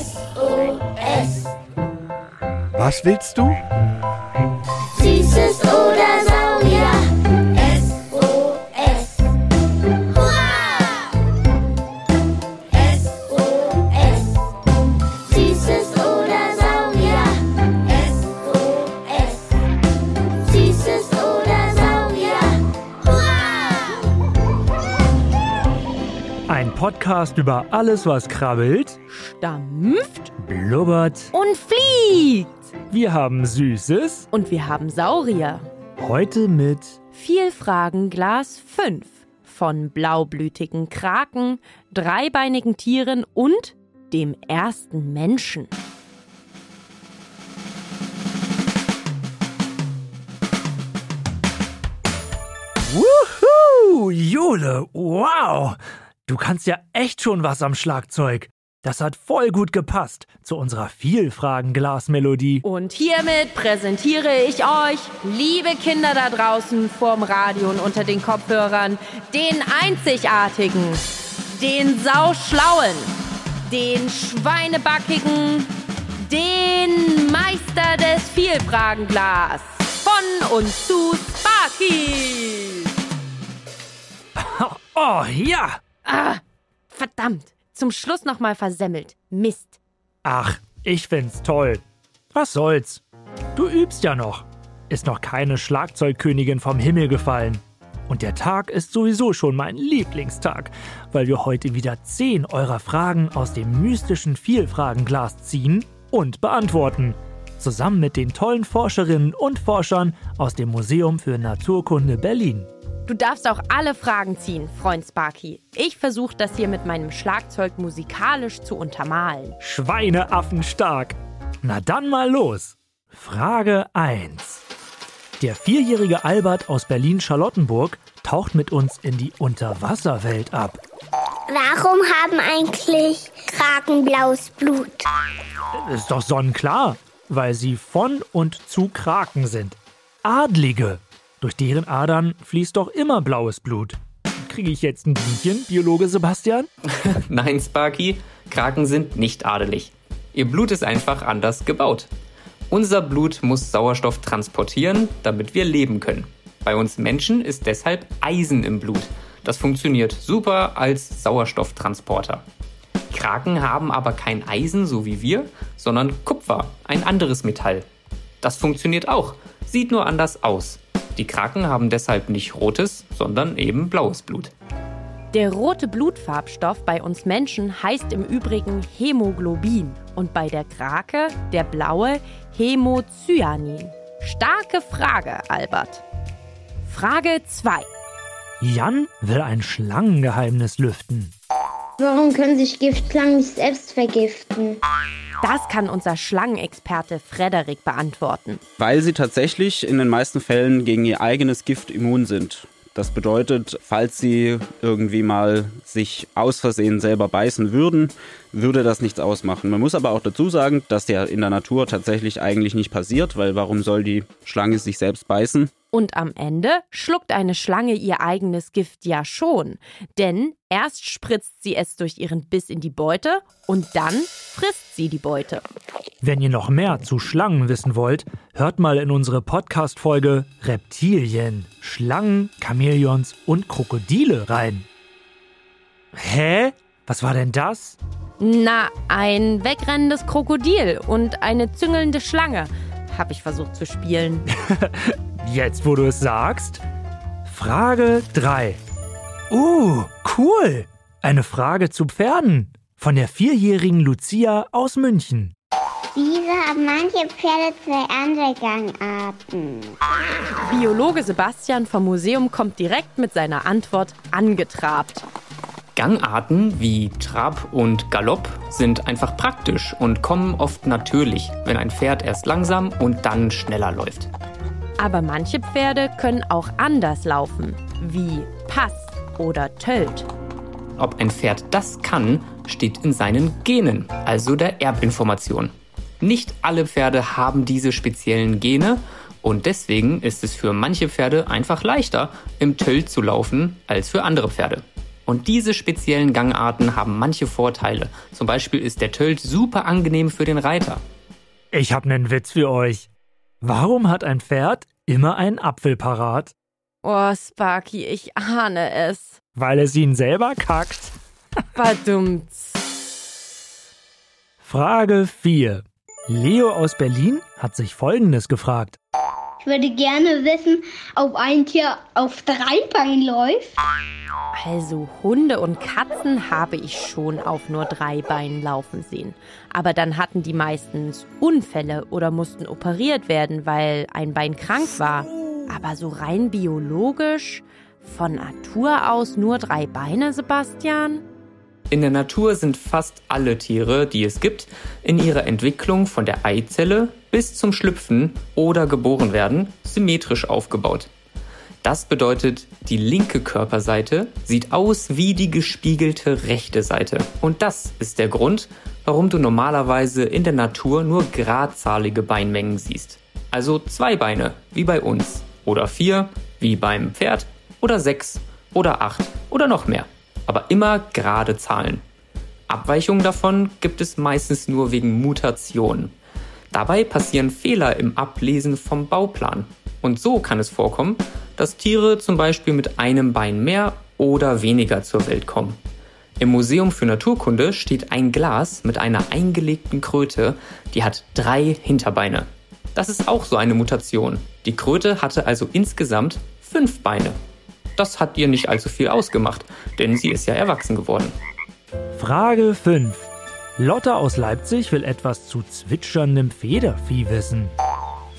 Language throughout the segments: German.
SOS. Was willst du? Podcast über alles, was krabbelt, Stampft blubbert. und fliegt. Wir haben Süßes. Und wir haben Saurier. Heute mit Vielfragenglas 5 von blaublütigen Kraken, dreibeinigen Tieren und dem ersten Menschen. Wuhu! Jule, wow! Du kannst ja echt schon was am Schlagzeug. Das hat voll gut gepasst zu unserer Vielfragenglas-Melodie. Und hiermit präsentiere ich euch, liebe Kinder da draußen vorm Radio und unter den Kopfhörern, den einzigartigen, den sauschlauen, den schweinebackigen, den Meister des Vielfragenglas. Von und zu Sparky. Oh ja! Ah, verdammt. Zum Schluss nochmal versemmelt. Mist. Ach, ich find's toll. Was soll's? Du übst ja noch. Ist noch keine Schlagzeugkönigin vom Himmel gefallen. Und der Tag ist sowieso schon mein Lieblingstag, weil wir heute wieder zehn eurer Fragen aus dem mystischen Vielfragenglas ziehen und beantworten. Zusammen mit den tollen Forscherinnen und Forschern aus dem Museum für Naturkunde Berlin. Du darfst auch alle Fragen ziehen, Freund Sparky. Ich versuche das hier mit meinem Schlagzeug musikalisch zu untermalen. Schweineaffen stark. Na dann mal los. Frage 1. Der vierjährige Albert aus Berlin-Charlottenburg taucht mit uns in die Unterwasserwelt ab. Warum haben eigentlich Kraken blaues Blut? Ist doch sonnenklar, weil sie von und zu Kraken sind. Adlige. Durch deren Adern fließt doch immer blaues Blut. Kriege ich jetzt ein Bienchen, Biologe Sebastian? Nein, Sparky, Kraken sind nicht adelig. Ihr Blut ist einfach anders gebaut. Unser Blut muss Sauerstoff transportieren, damit wir leben können. Bei uns Menschen ist deshalb Eisen im Blut. Das funktioniert super als Sauerstofftransporter. Kraken haben aber kein Eisen, so wie wir, sondern Kupfer, ein anderes Metall. Das funktioniert auch, sieht nur anders aus. Die Kraken haben deshalb nicht rotes, sondern eben blaues Blut. Der rote Blutfarbstoff bei uns Menschen heißt im Übrigen Hämoglobin und bei der Krake der blaue Hämocyanin. Starke Frage, Albert. Frage 2. Jan will ein Schlangengeheimnis lüften. Warum können sich Giftschlangen nicht selbst vergiften? Das kann unser Schlangenexperte Frederik beantworten. Weil sie tatsächlich in den meisten Fällen gegen ihr eigenes Gift immun sind. Das bedeutet, falls sie irgendwie mal sich aus Versehen selber beißen würden, würde das nichts ausmachen. Man muss aber auch dazu sagen, dass der in der Natur tatsächlich eigentlich nicht passiert, weil warum soll die Schlange sich selbst beißen? Und am Ende schluckt eine Schlange ihr eigenes Gift ja schon. Denn erst spritzt sie es durch ihren Biss in die Beute und dann frisst sie die Beute. Wenn ihr noch mehr zu Schlangen wissen wollt, hört mal in unsere Podcast-Folge Reptilien, Schlangen, Chamäleons und Krokodile rein. Hä? Was war denn das? Na, ein wegrennendes Krokodil und eine züngelnde Schlange. Hab ich versucht zu spielen. Jetzt, wo du es sagst. Frage 3. Uh, cool. Eine Frage zu Pferden. Von der vierjährigen Lucia aus München. Wieso haben manche Pferde zwei andere Gangarten? Biologe Sebastian vom Museum kommt direkt mit seiner Antwort angetrabt. Gangarten wie Trab und Galopp sind einfach praktisch und kommen oft natürlich, wenn ein Pferd erst langsam und dann schneller läuft. Aber manche Pferde können auch anders laufen, wie Pass oder Tölt. Ob ein Pferd das kann, steht in seinen Genen, also der Erbinformation. Nicht alle Pferde haben diese speziellen Gene Und deswegen ist es für manche Pferde einfach leichter, im Tölt zu laufen, als für andere Pferde. Und diese speziellen Gangarten haben manche Vorteile. Zum Beispiel ist der Tölt super angenehm für den Reiter. Ich hab nen Witz für euch. Warum hat ein Pferd immer einen Apfel parat? Oh, Sparky, ich ahne es. Weil es ihn selber kackt. Verdummt. Frage 4. Leo aus Berlin hat sich Folgendes gefragt. Ich würde gerne wissen, ob ein Tier auf drei Beinen läuft. Also Hunde und Katzen habe ich schon auf nur drei Beinen laufen sehen. Aber dann hatten die meistens Unfälle oder mussten operiert werden, weil ein Bein krank war. Aber so rein biologisch, von Natur aus nur drei Beine, Sebastian? In der Natur sind fast alle Tiere, die es gibt, in ihrer Entwicklung von der Eizelle bis zum Schlüpfen oder geboren werden, symmetrisch aufgebaut. Das bedeutet, die linke Körperseite sieht aus wie die gespiegelte rechte Seite. Und das ist der Grund, warum du normalerweise in der Natur nur gradzahlige Beinmengen siehst. Also zwei Beine, wie bei uns. Oder vier, wie beim Pferd. Oder sechs. Oder acht. Oder noch mehr. Aber immer gerade Zahlen. Abweichungen davon gibt es meistens nur wegen Mutationen. Dabei passieren Fehler im Ablesen vom Bauplan. Und so kann es vorkommen, dass Tiere zum Beispiel mit einem Bein mehr oder weniger zur Welt kommen. Im Museum für Naturkunde steht ein Glas mit einer eingelegten Kröte, die hat drei Hinterbeine. Das ist auch so eine Mutation. Die Kröte hatte also insgesamt fünf Beine. Das hat ihr nicht allzu viel ausgemacht, denn sie ist ja erwachsen geworden. Frage 5. Lotta aus Leipzig will etwas zu zwitscherndem Federvieh wissen.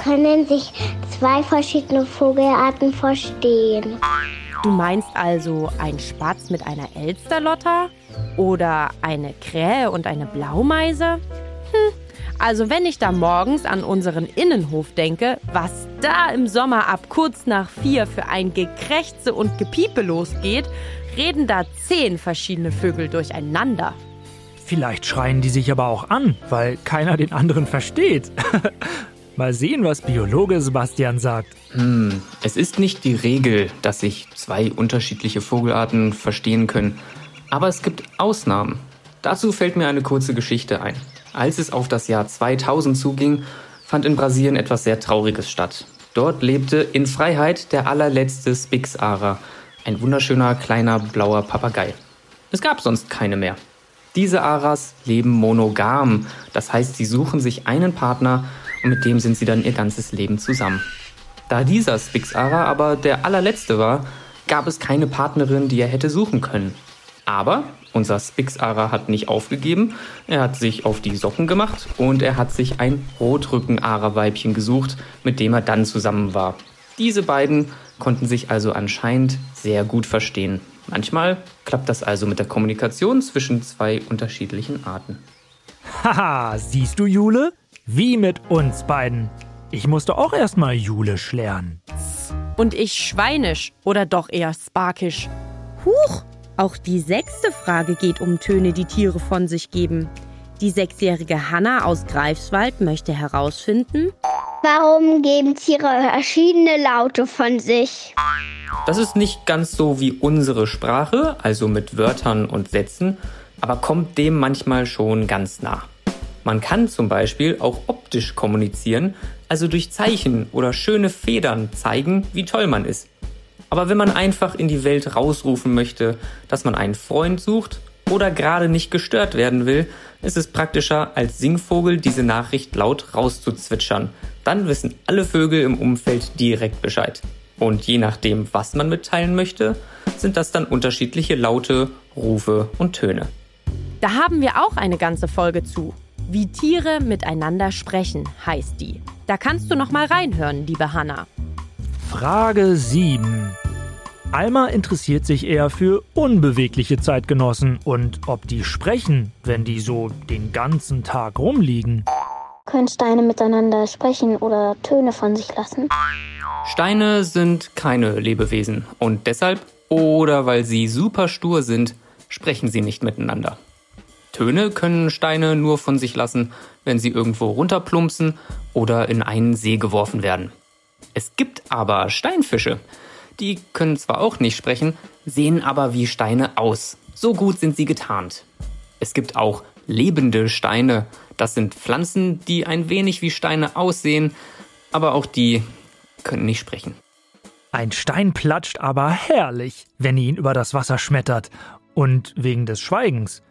Können sich zwei verschiedene Vogelarten verstehen? Du meinst also ein Spatz mit einer Elsterlotta? Oder eine Krähe und eine Blaumeise? Hm, also wenn ich da morgens an unseren Innenhof denke, was da im Sommer ab kurz nach vier für ein Gekrächze und Gepiepe losgeht, reden da zehn verschiedene Vögel durcheinander. Vielleicht schreien die sich aber auch an, weil keiner den anderen versteht. Mal sehen, was Biologe Sebastian sagt. Hm, es ist nicht die Regel, dass sich zwei unterschiedliche Vogelarten verstehen können, aber es gibt Ausnahmen. Dazu fällt mir eine kurze Geschichte ein. Als es auf das Jahr 2000 zuging, fand in Brasilien etwas sehr Trauriges statt. Dort lebte in Freiheit der allerletzte Spix-Ara, ein wunderschöner kleiner blauer Papagei. Es gab sonst keine mehr. Diese Aras leben monogam, das heißt, sie suchen sich einen Partner und mit dem sind sie dann ihr ganzes Leben zusammen. Da dieser Spix-Ara aber der allerletzte war, gab es keine Partnerin, die er hätte suchen können. Aber unser Spix-Ara hat nicht aufgegeben, er hat sich auf die Socken gemacht und er hat sich ein Rotrücken-Ara-Weibchen gesucht, mit dem er dann zusammen war. Diese beiden konnten sich also anscheinend sehr gut verstehen. Manchmal klappt das also mit der Kommunikation zwischen zwei unterschiedlichen Arten. Haha, siehst du, Jule? Wie mit uns beiden. Ich musste auch erstmal Julisch lernen. Und ich schweinisch oder doch eher sparkisch. Huch! Auch die sechste Frage geht um Töne, die Tiere von sich geben. Die sechsjährige Hanna aus Greifswald möchte herausfinden, Warum geben Tiere verschiedene Laute von sich? Das ist nicht ganz so wie unsere Sprache, also mit Wörtern und Sätzen, aber kommt dem manchmal schon ganz nah. Man kann zum Beispiel auch optisch kommunizieren, also durch Zeichen oder schöne Federn zeigen, wie toll man ist. Aber wenn man einfach in die Welt rausrufen möchte, dass man einen Freund sucht oder gerade nicht gestört werden will, ist es praktischer, als Singvogel diese Nachricht laut rauszuzwitschern. Dann wissen alle Vögel im Umfeld direkt Bescheid. Und je nachdem, was man mitteilen möchte, sind das dann unterschiedliche Laute, Rufe und Töne. da haben wir auch eine ganze Folge zu. Wie Tiere miteinander sprechen, heißt die. Da kannst du noch mal reinhören, liebe Hanna. Frage 7. Alma interessiert sich eher für unbewegliche Zeitgenossen und ob die sprechen, wenn die so den ganzen Tag rumliegen. Können Steine miteinander sprechen oder Töne von sich lassen? Steine sind keine Lebewesen und deshalb oder weil sie super stur sind, sprechen sie nicht miteinander. Töne können Steine nur von sich lassen, wenn sie irgendwo runterplumpsen oder in einen See geworfen werden. Es gibt aber Steinfische. Die können zwar auch nicht sprechen, sehen aber wie Steine aus. So gut sind sie getarnt. Es gibt auch lebende Steine. Das sind Pflanzen, die ein wenig wie Steine aussehen, aber auch die können nicht sprechen. Ein Stein platscht aber herrlich, wenn ihr ihn über das Wasser schmettert. Und wegen des Schweigens.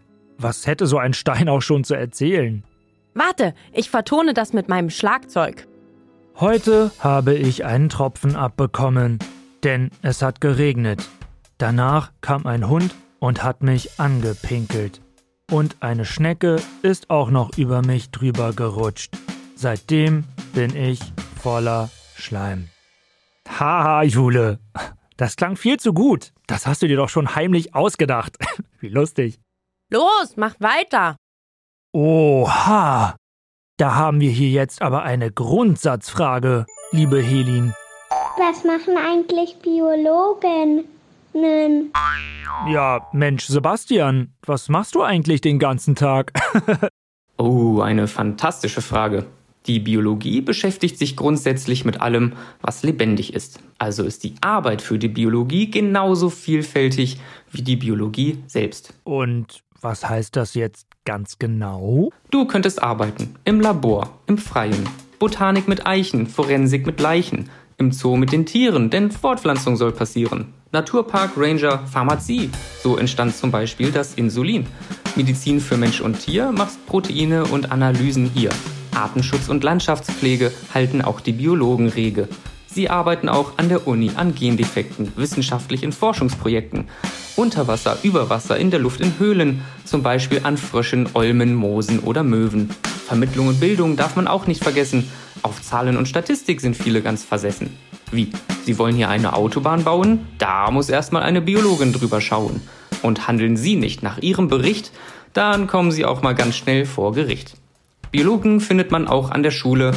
Was hätte so ein Stein auch schon zu erzählen? Warte, ich vertone das mit meinem Schlagzeug. Heute habe ich einen Tropfen abbekommen, denn es hat geregnet. Danach kam ein Hund und hat mich angepinkelt. Und eine Schnecke ist auch noch über mich drüber gerutscht. Seitdem bin ich voller Schleim. Haha, Jule. Das klang viel zu gut. Das hast du dir doch schon heimlich ausgedacht. Wie lustig. Los, mach weiter. Oha. Da haben wir hier jetzt aber eine Grundsatzfrage, liebe Helin. Was machen eigentlich Biologen? Ja, Mensch, Sebastian, was machst du eigentlich den ganzen Tag? Oh, eine fantastische Frage. Die Biologie beschäftigt sich grundsätzlich mit allem, was lebendig ist. Also ist die Arbeit für die Biologie genauso vielfältig wie die Biologie selbst. Und was heißt das jetzt ganz genau? Du könntest arbeiten im Labor, im Freien, Botanik mit Eichen, Forensik mit Leichen, im Zoo mit den Tieren, denn Fortpflanzung soll passieren. Naturpark, Ranger, Pharmazie. So entstand zum Beispiel das Insulin. Medizin für Mensch und Tier machst Proteine und Analysen hier. Artenschutz und Landschaftspflege halten auch die Biologen rege. Sie arbeiten auch an der Uni an Gendefekten, wissenschaftlichen Forschungsprojekten. Unter Wasser, über Wasser, in der Luft, in Höhlen, zum Beispiel an Fröschen, Olmen, Moosen oder Möwen. Vermittlung und Bildung darf man auch nicht vergessen. Auf Zahlen und Statistik sind viele ganz versessen. Wie? Sie wollen hier eine Autobahn bauen? Da muss erstmal eine Biologin drüber schauen. Und handeln Sie nicht nach Ihrem Bericht, dann kommen Sie auch mal ganz schnell vor Gericht. Biologen findet man auch an der Schule.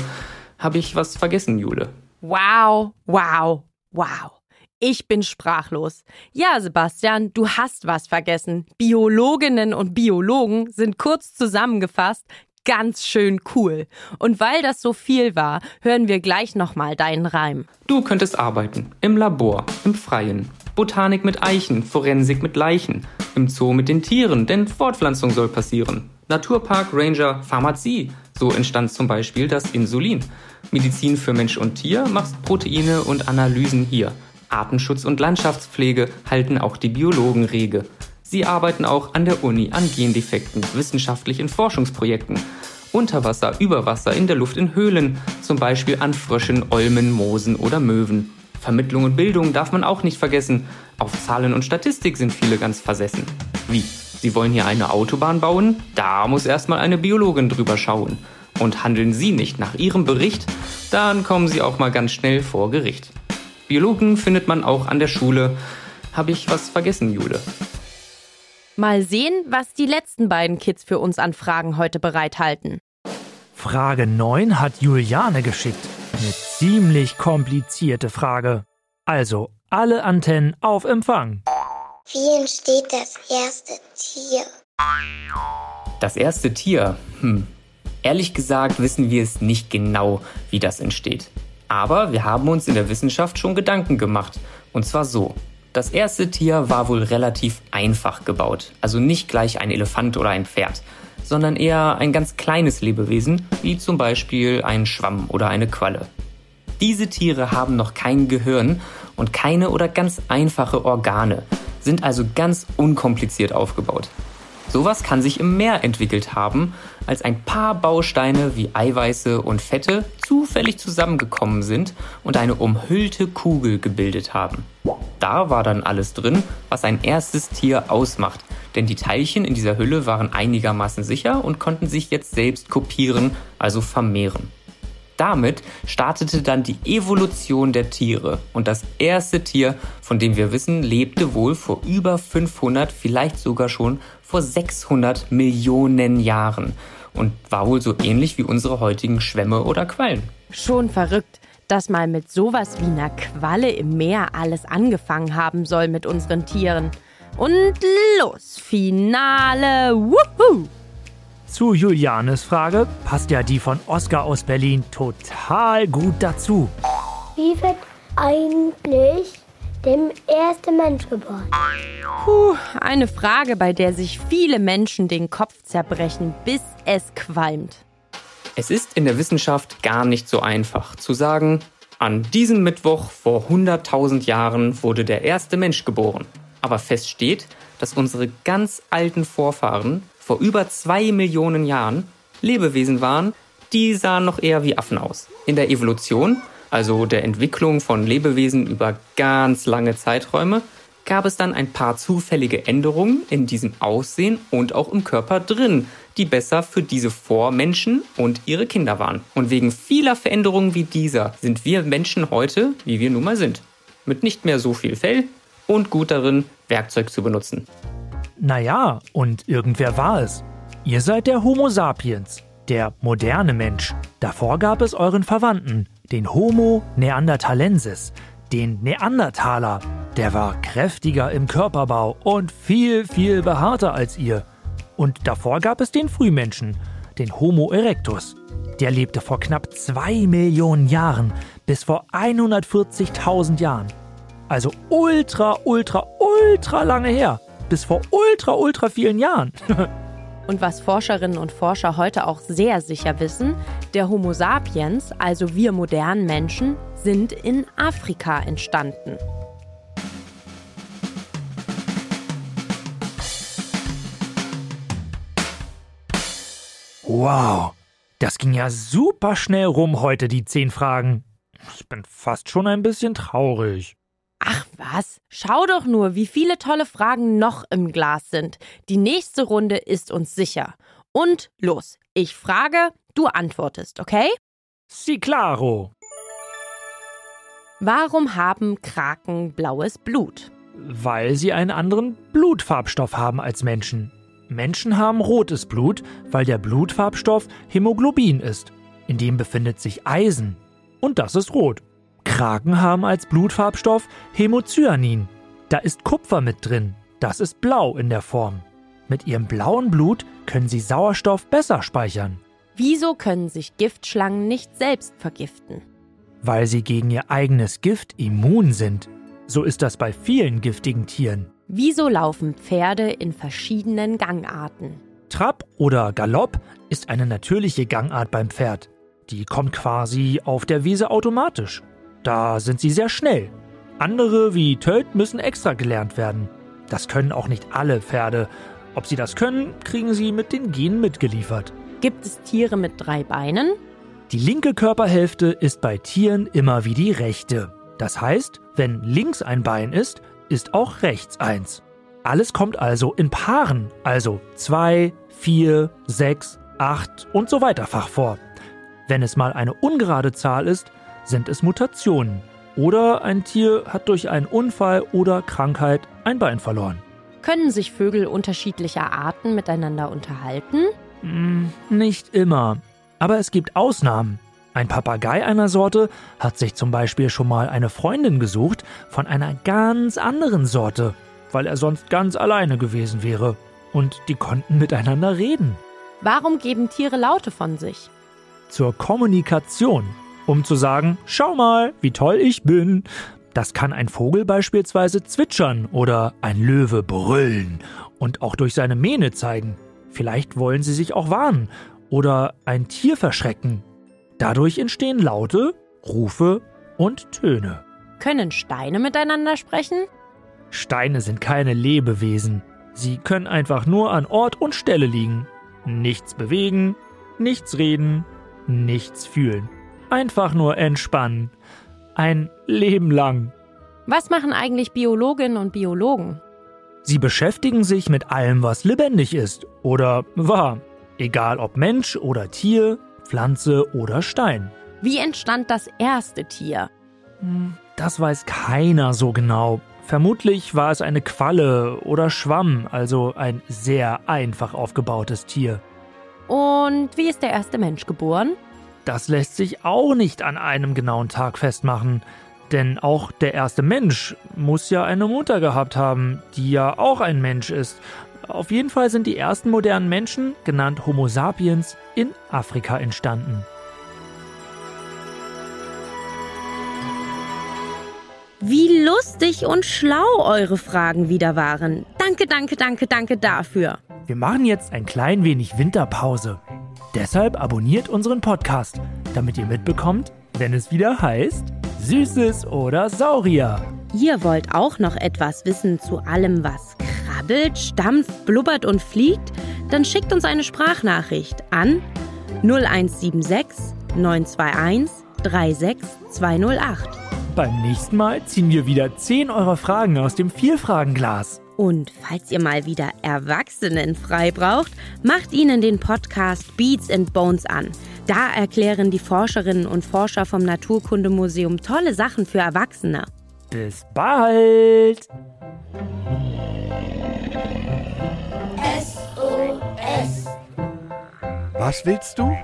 Habe ich was vergessen, Jule? Wow, wow, wow. Ich bin sprachlos. Ja, Sebastian, du hast was vergessen. Biologinnen und Biologen sind kurz zusammengefasst ganz schön cool. Und weil das so viel war, hören wir gleich nochmal deinen Reim. Du könntest arbeiten. Im Labor, im Freien. Botanik mit Eichen, Forensik mit Leichen. Im Zoo mit den Tieren, denn Fortpflanzung soll passieren. Naturpark, Ranger, Pharmazie. So entstand zum Beispiel das Insulin. Medizin für Mensch und Tier machst Proteine und Analysen hier. Artenschutz und Landschaftspflege halten auch die Biologen rege. Sie arbeiten auch an der Uni an Gendefekten, wissenschaftlichen Forschungsprojekten. Unter Wasser, über Wasser, in der Luft, in Höhlen, zum Beispiel an Fröschen, Olmen, Moosen oder Möwen. Vermittlung und Bildung darf man auch nicht vergessen. Auf Zahlen und Statistik sind viele ganz versessen. Wie? Sie wollen hier eine Autobahn bauen? Da muss erstmal eine Biologin drüber schauen. Und handeln Sie nicht nach Ihrem Bericht, dann kommen Sie auch mal ganz schnell vor Gericht. Biologen findet man auch an der Schule. Habe ich was vergessen, Jule? Mal sehen, was die letzten beiden Kids für uns an Fragen heute bereithalten. Frage 9 hat Juliane geschickt. Eine ziemlich komplizierte Frage. Also, alle Antennen auf Empfang. Wie entsteht das erste Tier? Das erste Tier? Hm. Ehrlich gesagt wissen wir es nicht genau, wie das entsteht. Aber wir haben uns in der Wissenschaft schon Gedanken gemacht. Und zwar so. Das erste Tier war wohl relativ einfach gebaut, also nicht gleich ein Elefant oder ein Pferd, sondern eher ein ganz kleines Lebewesen, wie zum Beispiel ein Schwamm oder eine Qualle. Diese Tiere haben noch kein Gehirn und keine oder ganz einfache Organe, sind also ganz unkompliziert aufgebaut. Sowas kann sich im Meer entwickelt haben, als ein paar Bausteine wie Eiweiße und Fette zufällig zusammengekommen sind und eine umhüllte Kugel gebildet haben. Da war dann alles drin, was ein erstes Tier ausmacht, denn die Teilchen in dieser Hülle waren einigermaßen sicher und konnten sich jetzt selbst kopieren, also vermehren. Damit startete dann die Evolution der Tiere und das erste Tier, von dem wir wissen, lebte wohl vor über 500, vielleicht sogar schon vor 600 Millionen Jahren und war wohl so ähnlich wie unsere heutigen Schwämme oder Quallen. Schon verrückt, dass mal mit sowas wie einer Qualle im Meer alles angefangen haben soll mit unseren Tieren. Und los, Finale, wuhu! Zu Julianes Frage passt ja die von Oskar aus Berlin total gut dazu. Wie Wie wird eigentlich der erste Mensch geboren? Puh, eine Frage, bei der sich viele Menschen den Kopf zerbrechen, bis es qualmt. Es ist in der Wissenschaft gar nicht so einfach zu sagen, an diesem Mittwoch vor 100.000 Jahren wurde der erste Mensch geboren. Aber fest steht, dass unsere ganz alten Vorfahren vor über zwei Millionen Jahren Lebewesen waren, die sahen noch eher wie Affen aus. In der Evolution, also der Entwicklung von Lebewesen über ganz lange Zeiträume, gab es dann ein paar zufällige Änderungen in diesem Aussehen und auch im Körper drin, die besser für diese Vormenschen und ihre Kinder waren. Und wegen vieler Veränderungen wie dieser sind wir Menschen heute, wie wir nun mal sind. Mit nicht mehr so viel Fell und gut darin, Werkzeug zu benutzen. Naja, und irgendwer war es. Ihr seid der Homo sapiens, der moderne Mensch. Davor gab es euren Verwandten, den Homo neanderthalensis, den Neandertaler. Der war kräftiger im Körperbau und viel, viel behaarter als ihr. Und davor gab es den Frühmenschen, den Homo erectus. Der lebte vor knapp zwei Millionen Jahren bis vor 140.000 Jahren. Also ultra, ultra, ultra lange her. Bis vor ultra, ultra vielen Jahren. Und was Forscherinnen und Forscher heute auch sehr sicher wissen, der Homo sapiens, also wir modernen Menschen, sind in Afrika entstanden. Wow, das ging ja super schnell rum heute, die zehn Fragen. Ich bin fast schon ein bisschen traurig. Ach was, schau doch nur, wie viele tolle Fragen noch im Glas sind. Die nächste Runde ist uns sicher. Und los, ich frage, du antwortest, okay? Si claro. Warum haben Kraken blaues Blut? Weil sie einen anderen Blutfarbstoff haben als Menschen. Menschen haben rotes Blut, weil der Blutfarbstoff Hämoglobin ist. In dem befindet sich Eisen. Und das ist rot. Kraken haben als Blutfarbstoff Hämocyanin. Da ist Kupfer mit drin. Das ist blau in der Form. Mit ihrem blauen Blut können sie Sauerstoff besser speichern. Wieso können sich Giftschlangen nicht selbst vergiften? Weil sie gegen ihr eigenes Gift immun sind. So ist das bei vielen giftigen Tieren. Wieso laufen Pferde in verschiedenen Gangarten? Trab oder Galopp ist eine natürliche Gangart beim Pferd. Die kommt quasi auf der Wiese automatisch. Da sind sie sehr schnell. Andere wie Tölt müssen extra gelernt werden. Das können auch nicht alle Pferde. Ob sie das können, kriegen sie mit den Genen mitgeliefert. Gibt es Tiere mit drei Beinen? Die linke Körperhälfte ist bei Tieren immer wie die rechte. Das heißt, wenn links ein Bein ist, ist auch rechts eins. Alles kommt also in Paaren, also 2, 4, 6, 8 und so weiter fach vor. Wenn es mal eine ungerade Zahl ist, sind es Mutationen. Oder ein Tier hat durch einen Unfall oder Krankheit ein Bein verloren. Können sich Vögel unterschiedlicher Arten miteinander unterhalten? Hm, nicht immer. Aber es gibt Ausnahmen. Ein Papagei einer Sorte hat sich zum Beispiel schon mal eine Freundin gesucht von einer ganz anderen Sorte, weil er sonst ganz alleine gewesen wäre. Und die konnten miteinander reden. Warum geben Tiere Laute von sich? Zur Kommunikation um zu sagen, schau mal, wie toll ich bin. Das kann ein Vogel beispielsweise zwitschern oder ein Löwe brüllen und auch durch seine Mähne zeigen. Vielleicht wollen sie sich auch warnen oder ein Tier verschrecken. Dadurch entstehen Laute, Rufe und Töne. Können Steine miteinander sprechen? Steine sind keine Lebewesen. Sie können einfach nur an Ort und Stelle liegen. Nichts bewegen, nichts reden, nichts fühlen. Einfach nur entspannen. Ein Leben lang. Was machen eigentlich Biologinnen und Biologen? Sie beschäftigen sich mit allem, was lebendig ist oder war. Egal ob Mensch oder Tier, Pflanze oder Stein. Wie entstand das erste Tier? Hm, das weiß keiner so genau. Vermutlich war es eine Qualle oder Schwamm, also ein sehr einfach aufgebautes Tier. Und wie ist der erste Mensch geboren? Das lässt sich auch nicht an einem genauen Tag festmachen. Denn auch der erste Mensch muss ja eine Mutter gehabt haben, die ja auch ein Mensch ist. Auf jeden Fall sind die ersten modernen Menschen, genannt Homo sapiens, in Afrika entstanden. Wie lustig und schlau eure Fragen wieder waren. Danke, danke, danke, danke dafür. Wir machen jetzt ein klein wenig Winterpause. Deshalb abonniert unseren Podcast, damit ihr mitbekommt, wenn es wieder heißt Süßes oder Saurier. Ihr wollt auch noch etwas wissen zu allem, was krabbelt, stampft, blubbert und fliegt? Dann schickt uns eine Sprachnachricht an 0176 921 36208. Beim nächsten Mal ziehen wir wieder 10 eurer Fragen aus dem Vielfragenglas. Und falls ihr mal wieder Erwachsenen frei braucht, macht ihnen den Podcast Beats and Bones an. Da erklären die Forscherinnen und Forscher vom Naturkundemuseum tolle Sachen für Erwachsene. Bis bald! Was willst du?